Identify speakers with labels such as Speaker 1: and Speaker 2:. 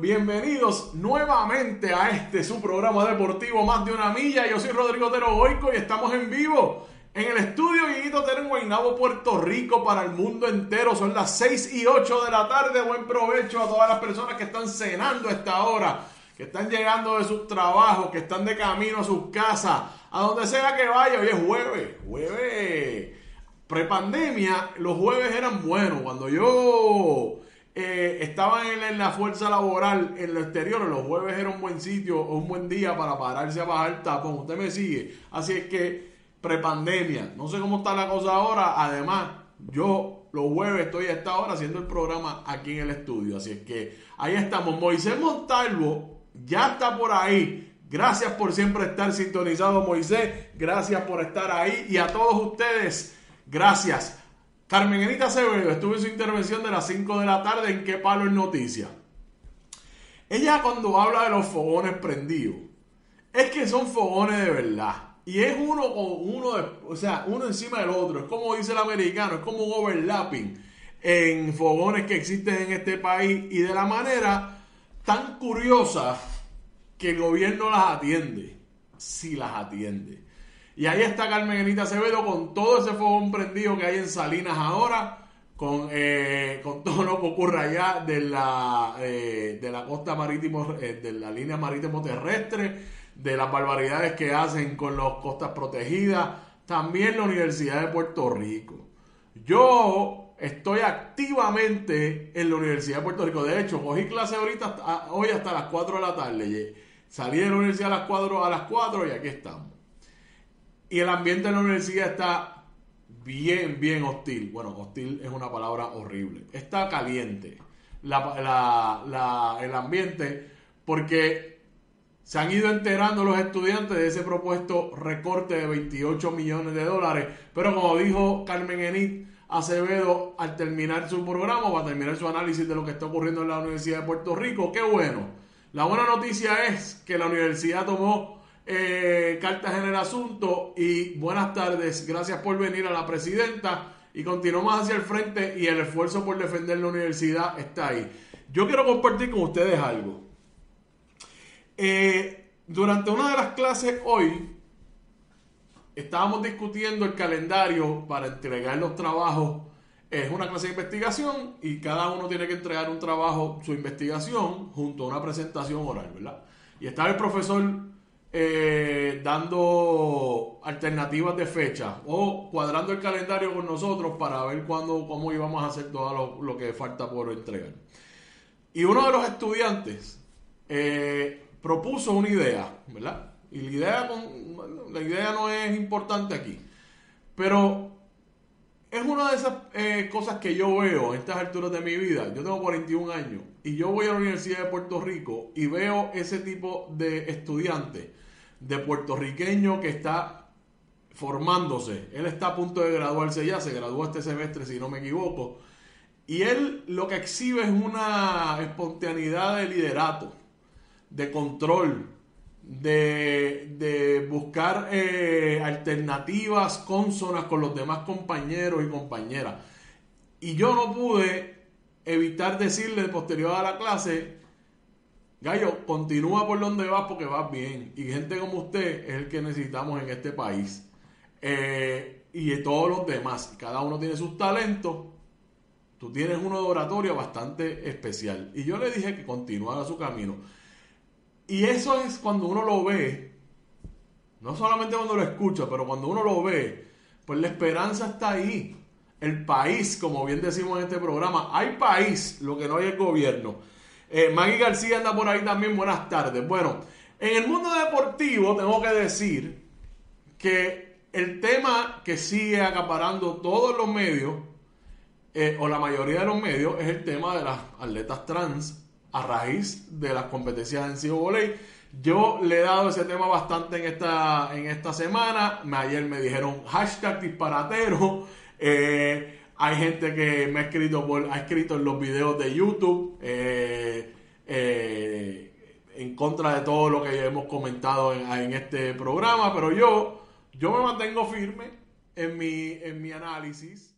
Speaker 1: Bienvenidos nuevamente a este su programa deportivo Más de una milla. Yo soy Rodrigo Tero Goico y estamos en vivo en el estudio Guiguito Tero en Guaynabo, Puerto Rico, para el mundo entero. Son las 6 y 8 de la tarde. Buen provecho a todas las personas que están cenando a esta hora, que están llegando de sus trabajos, que están de camino a sus casas, a donde sea que vaya. Hoy es jueves, jueves. Prepandemia, los jueves eran buenos. Cuando yo eh, estaban en, la fuerza laboral en lo exterior, los jueves era un buen sitio, un buen día para pararse a bajar tapón. Usted me sigue. Así es que, prepandemia, no sé cómo está la cosa ahora. Además, yo los jueves estoy a esta hora haciendo el programa aquí en el estudio. Así es que ahí estamos. Moisés Montalvo ya está por ahí. Gracias por siempre estar sintonizado, Moisés. Gracias por estar ahí. Y a todos ustedes, gracias Carmen Enita Acevedo estuvo en su intervención de las 5 de la tarde en Qué Palo en Noticias. Ella cuando habla de los fogones prendidos, es que son fogones de verdad. Y es uno con uno, o sea, uno encima del otro. Es como dice el americano, es como un overlapping en fogones que existen en este país y de la manera tan curiosa que el gobierno las atiende. Si las atiende. Y ahí está Carmen Enita Acevedo con todo ese fogón prendido que hay en Salinas ahora, con, eh, con todo lo que ocurre allá de la, eh, de la costa marítimo, eh, de la línea marítimo terrestre, de las barbaridades que hacen con las costas protegidas, también la Universidad de Puerto Rico. Yo estoy activamente en la Universidad de Puerto Rico. De hecho, cogí clase ahorita, hoy hasta las 4 de la tarde. Salí de la universidad a las 4, a las 4 y aquí estamos. Y el ambiente en la universidad está bien, bien hostil. Bueno, hostil es una palabra horrible. Está caliente el ambiente porque se han ido enterando los estudiantes de ese propuesto recorte de 28 millones de dólares. Pero como dijo Carmen Enit Acevedo al terminar su programa, va a terminar su análisis de lo que está ocurriendo en la Universidad de Puerto Rico, qué bueno. La buena noticia es que la universidad tomó eh, cartas en el asunto y buenas tardes. Gracias por venir a la presidenta y continuamos hacia el frente y el esfuerzo por defender la universidad está ahí. Yo quiero compartir con ustedes algo. Eh, durante una de las clases hoy, estábamos discutiendo el calendario para entregar los trabajos. Es una clase de investigación y cada uno tiene que entregar un trabajo, su investigación, junto a una presentación oral, ¿verdad? Y estaba el profesor eh, dando alternativas de fecha o cuadrando el calendario con nosotros para ver cuándo, cómo íbamos a hacer todo lo, que falta por entregar. Y uno de los estudiantes eh, propuso una idea, ¿verdad? Y la idea, la idea no es importante aquí, pero es una de esas eh, cosas que yo veo en estas alturas de mi vida. Yo tengo 41 años y yo voy a la Universidad de Puerto Rico y veo ese tipo de estudiante, de puertorriqueño que está formándose. Él está a punto de graduarse ya, se graduó este semestre si no me equivoco. Y él lo que exhibe es una espontaneidad de liderato, de control, de, buscar eh, alternativas consonas con los demás compañeros y compañeras. Y yo no pude evitar decirle posterior a la clase, Gallo, continúa por donde vas porque vas bien. Y gente como usted es el que necesitamos en este país. Eh, y de todos los demás. Cada uno tiene sus talentos. Tú tienes uno de oratoria bastante especial. Y yo le dije que continuara su camino. Y eso es cuando uno lo ve, no solamente cuando lo escucha, pero cuando uno lo ve, pues la esperanza está ahí. El país, como bien decimos en este programa, hay país, lo que no hay es gobierno. Eh, Maggie García anda por ahí también, buenas tardes. Bueno, en el mundo deportivo tengo que decir que el tema que sigue acaparando todos los medios, eh, o la mayoría de los medios, es el tema de las atletas trans a raíz de las competencias en Cibo Voley. Yo le he dado ese tema bastante en esta, en esta semana. Ayer me dijeron hashtag disparatero. Eh, hay gente que me ha escrito, ha escrito en los videos de YouTube eh, eh, en contra de todo lo que hemos comentado en, en, este programa. Pero yo, yo me mantengo firme en mi, en mi análisis.